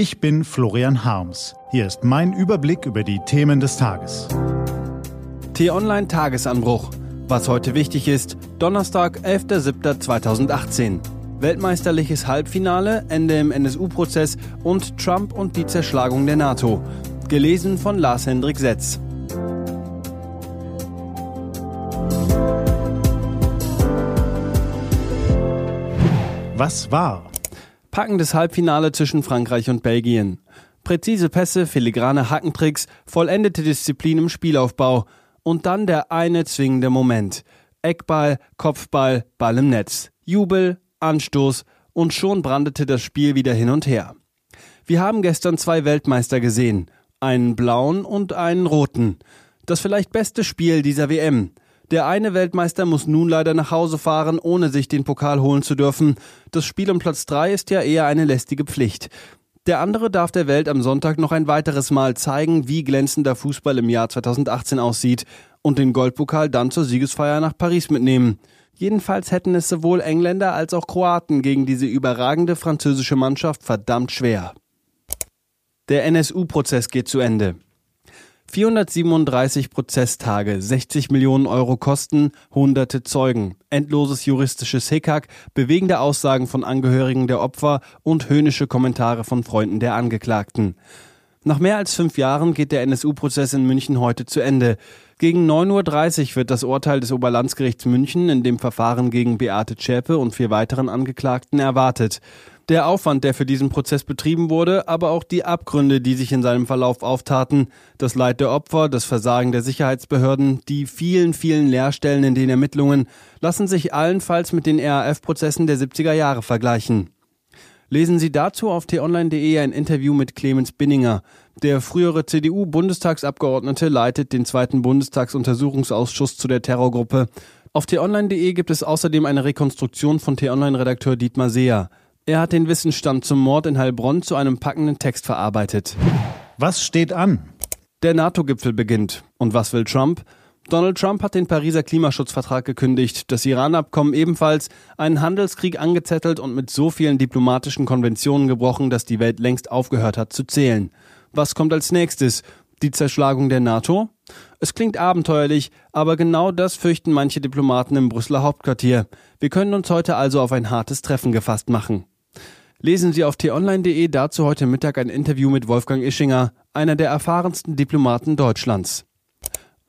Ich bin Florian Harms. Hier ist mein Überblick über die Themen des Tages. T-Online Tagesanbruch. Was heute wichtig ist, Donnerstag, 11.07.2018. Weltmeisterliches Halbfinale, Ende im NSU-Prozess und Trump und die Zerschlagung der NATO. Gelesen von Lars Hendrik Setz. Was war? Packendes Halbfinale zwischen Frankreich und Belgien. Präzise Pässe, filigrane Hackentricks, vollendete Disziplin im Spielaufbau. Und dann der eine zwingende Moment. Eckball, Kopfball, Ball im Netz. Jubel, Anstoß und schon brandete das Spiel wieder hin und her. Wir haben gestern zwei Weltmeister gesehen. Einen blauen und einen roten. Das vielleicht beste Spiel dieser WM. Der eine Weltmeister muss nun leider nach Hause fahren, ohne sich den Pokal holen zu dürfen. Das Spiel um Platz drei ist ja eher eine lästige Pflicht. Der andere darf der Welt am Sonntag noch ein weiteres Mal zeigen, wie glänzender Fußball im Jahr 2018 aussieht und den Goldpokal dann zur Siegesfeier nach Paris mitnehmen. Jedenfalls hätten es sowohl Engländer als auch Kroaten gegen diese überragende französische Mannschaft verdammt schwer. Der NSU-Prozess geht zu Ende. 437 Prozesstage, 60 Millionen Euro Kosten, hunderte Zeugen, endloses juristisches Hickhack, bewegende Aussagen von Angehörigen der Opfer und höhnische Kommentare von Freunden der Angeklagten. Nach mehr als fünf Jahren geht der NSU-Prozess in München heute zu Ende. Gegen 9.30 Uhr wird das Urteil des Oberlandesgerichts München in dem Verfahren gegen Beate Zschäpe und vier weiteren Angeklagten erwartet. Der Aufwand, der für diesen Prozess betrieben wurde, aber auch die Abgründe, die sich in seinem Verlauf auftaten, das Leid der Opfer, das Versagen der Sicherheitsbehörden, die vielen, vielen Leerstellen in den Ermittlungen, lassen sich allenfalls mit den RAF-Prozessen der 70er Jahre vergleichen. Lesen Sie dazu auf t-online.de ein Interview mit Clemens Binninger. Der frühere CDU-Bundestagsabgeordnete leitet den zweiten Bundestagsuntersuchungsausschuss zu der Terrorgruppe. Auf t-online.de gibt es außerdem eine Rekonstruktion von t-online-Redakteur Dietmar Seer. Er hat den Wissensstand zum Mord in Heilbronn zu einem packenden Text verarbeitet. Was steht an? Der NATO-Gipfel beginnt. Und was will Trump? Donald Trump hat den Pariser Klimaschutzvertrag gekündigt, das Iran-Abkommen ebenfalls, einen Handelskrieg angezettelt und mit so vielen diplomatischen Konventionen gebrochen, dass die Welt längst aufgehört hat zu zählen. Was kommt als nächstes? Die Zerschlagung der NATO? Es klingt abenteuerlich, aber genau das fürchten manche Diplomaten im Brüsseler Hauptquartier. Wir können uns heute also auf ein hartes Treffen gefasst machen. Lesen Sie auf t-online.de dazu heute Mittag ein Interview mit Wolfgang Ischinger, einer der erfahrensten Diplomaten Deutschlands.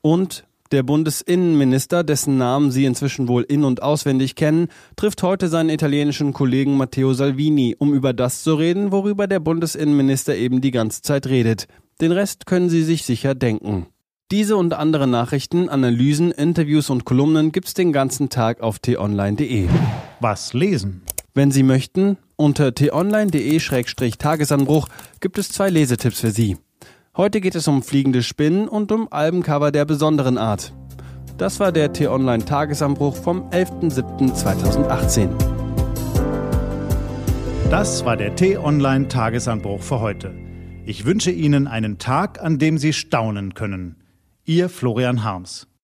Und der Bundesinnenminister, dessen Namen Sie inzwischen wohl in- und auswendig kennen, trifft heute seinen italienischen Kollegen Matteo Salvini, um über das zu reden, worüber der Bundesinnenminister eben die ganze Zeit redet. Den Rest können Sie sich sicher denken. Diese und andere Nachrichten, Analysen, Interviews und Kolumnen gibt's den ganzen Tag auf t-online.de. Was lesen? Wenn Sie möchten, unter t-online.de-tagesanbruch gibt es zwei Lesetipps für Sie. Heute geht es um fliegende Spinnen und um Albencover der besonderen Art. Das war der T-Online Tagesanbruch vom 11.07.2018. Das war der T-Online Tagesanbruch für heute. Ich wünsche Ihnen einen Tag, an dem Sie staunen können. Ihr Florian Harms.